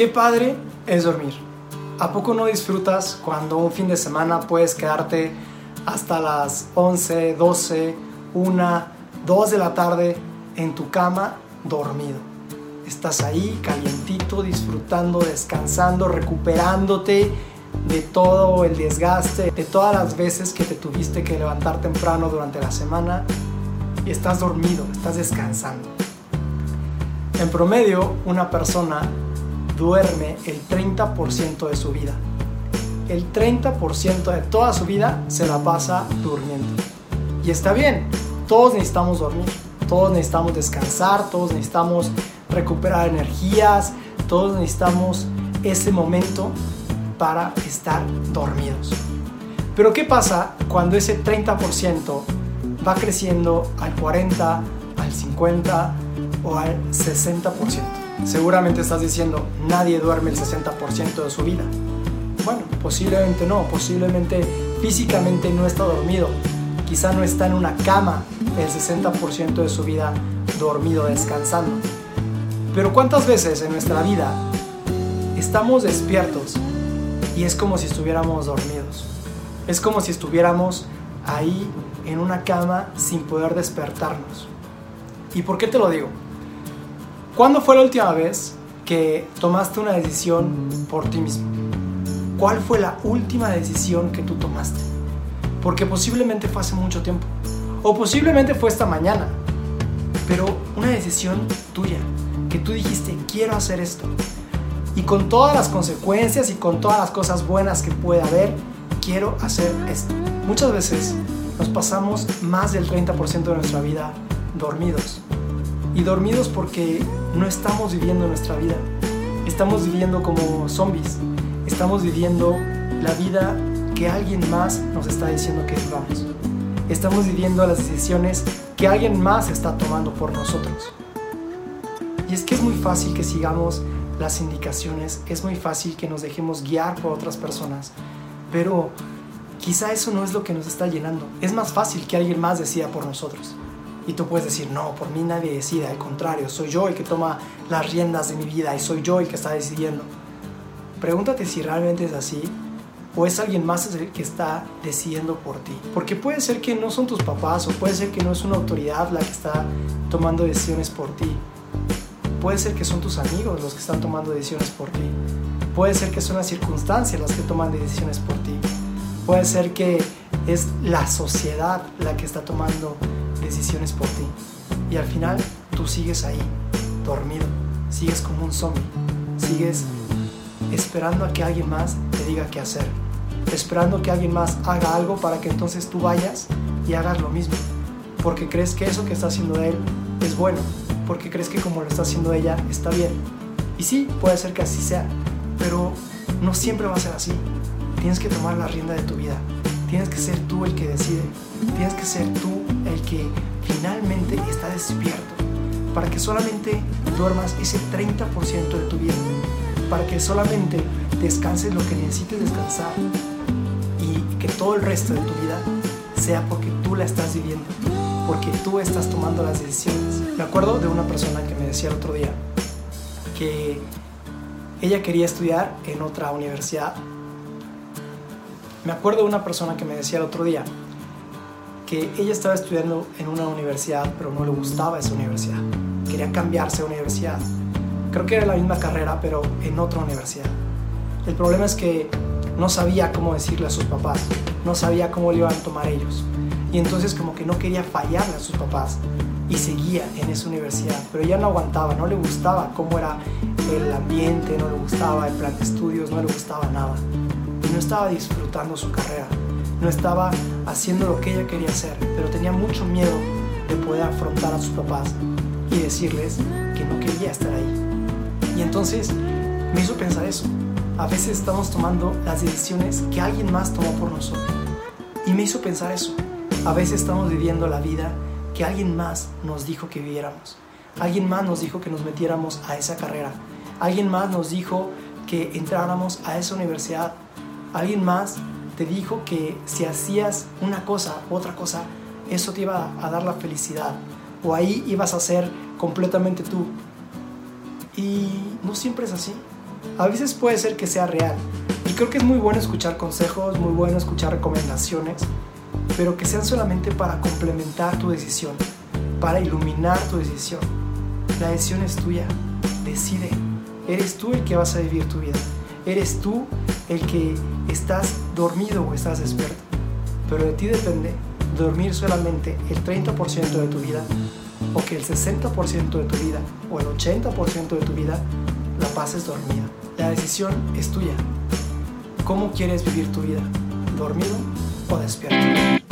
Qué padre es dormir. ¿A poco no disfrutas cuando un fin de semana puedes quedarte hasta las 11, 12, 1, 2 de la tarde en tu cama dormido? Estás ahí calientito, disfrutando, descansando, recuperándote de todo el desgaste, de todas las veces que te tuviste que levantar temprano durante la semana y estás dormido, estás descansando. En promedio, una persona duerme el 30% de su vida. El 30% de toda su vida se la pasa durmiendo. Y está bien, todos necesitamos dormir, todos necesitamos descansar, todos necesitamos recuperar energías, todos necesitamos ese momento para estar dormidos. Pero ¿qué pasa cuando ese 30% va creciendo al 40, al 50 o al 60%? Seguramente estás diciendo, nadie duerme el 60% de su vida. Bueno, posiblemente no, posiblemente físicamente no está dormido. Quizá no está en una cama el 60% de su vida dormido, descansando. Pero ¿cuántas veces en nuestra vida estamos despiertos y es como si estuviéramos dormidos? Es como si estuviéramos ahí en una cama sin poder despertarnos. ¿Y por qué te lo digo? ¿Cuándo fue la última vez que tomaste una decisión por ti mismo? ¿Cuál fue la última decisión que tú tomaste? Porque posiblemente fue hace mucho tiempo. O posiblemente fue esta mañana. Pero una decisión tuya. Que tú dijiste, quiero hacer esto. Y con todas las consecuencias y con todas las cosas buenas que puede haber, quiero hacer esto. Muchas veces nos pasamos más del 30% de nuestra vida dormidos y dormidos porque no estamos viviendo nuestra vida. Estamos viviendo como zombies. Estamos viviendo la vida que alguien más nos está diciendo que vivamos. Estamos viviendo las decisiones que alguien más está tomando por nosotros. Y es que es muy fácil que sigamos las indicaciones, es muy fácil que nos dejemos guiar por otras personas, pero quizá eso no es lo que nos está llenando. Es más fácil que alguien más decida por nosotros. Y tú puedes decir, no, por mí nadie decide, al contrario, soy yo el que toma las riendas de mi vida y soy yo el que está decidiendo. Pregúntate si realmente es así o es alguien más el que está decidiendo por ti. Porque puede ser que no son tus papás o puede ser que no es una autoridad la que está tomando decisiones por ti. Puede ser que son tus amigos los que están tomando decisiones por ti. Puede ser que son las circunstancias las que toman decisiones por ti. Puede ser que es la sociedad la que está tomando decisiones por ti. Y al final tú sigues ahí, dormido, sigues como un zombie, sigues esperando a que alguien más te diga qué hacer, esperando que alguien más haga algo para que entonces tú vayas y hagas lo mismo, porque crees que eso que está haciendo él es bueno, porque crees que como lo está haciendo ella está bien. Y sí, puede ser que así sea, pero no siempre va a ser así. Tienes que tomar la rienda de tu vida. Tienes que ser tú el que decide. Tienes que ser tú el que finalmente está despierto. Para que solamente duermas ese 30% de tu vida. Para que solamente descanses lo que necesites descansar. Y que todo el resto de tu vida sea porque tú la estás viviendo. Porque tú estás tomando las decisiones. Me acuerdo de una persona que me decía el otro día que ella quería estudiar en otra universidad me acuerdo de una persona que me decía el otro día que ella estaba estudiando en una universidad, pero no le gustaba esa universidad. Quería cambiarse de universidad. Creo que era la misma carrera, pero en otra universidad. El problema es que no sabía cómo decirle a sus papás, no sabía cómo le iban a tomar ellos. Y entonces como que no quería fallarle a sus papás y seguía en esa universidad, pero ya no aguantaba, no le gustaba cómo era el ambiente, no le gustaba el plan de estudios, no le gustaba nada no estaba disfrutando su carrera, no estaba haciendo lo que ella quería hacer, pero tenía mucho miedo de poder afrontar a sus papás y decirles que no quería estar ahí. Y entonces me hizo pensar eso. A veces estamos tomando las decisiones que alguien más tomó por nosotros. Y me hizo pensar eso. A veces estamos viviendo la vida que alguien más nos dijo que viviéramos. Alguien más nos dijo que nos metiéramos a esa carrera. Alguien más nos dijo que entráramos a esa universidad alguien más te dijo que si hacías una cosa u otra cosa, eso te iba a dar la felicidad. O ahí ibas a ser completamente tú. Y no siempre es así. A veces puede ser que sea real. Y creo que es muy bueno escuchar consejos, muy bueno escuchar recomendaciones, pero que sean solamente para complementar tu decisión, para iluminar tu decisión. La decisión es tuya. Decide. Eres tú el que vas a vivir tu vida. Eres tú el que estás dormido o estás despierto. Pero de ti depende dormir solamente el 30% de tu vida o que el 60% de tu vida o el 80% de tu vida la pases dormida. La decisión es tuya. ¿Cómo quieres vivir tu vida? ¿Dormido o despierto?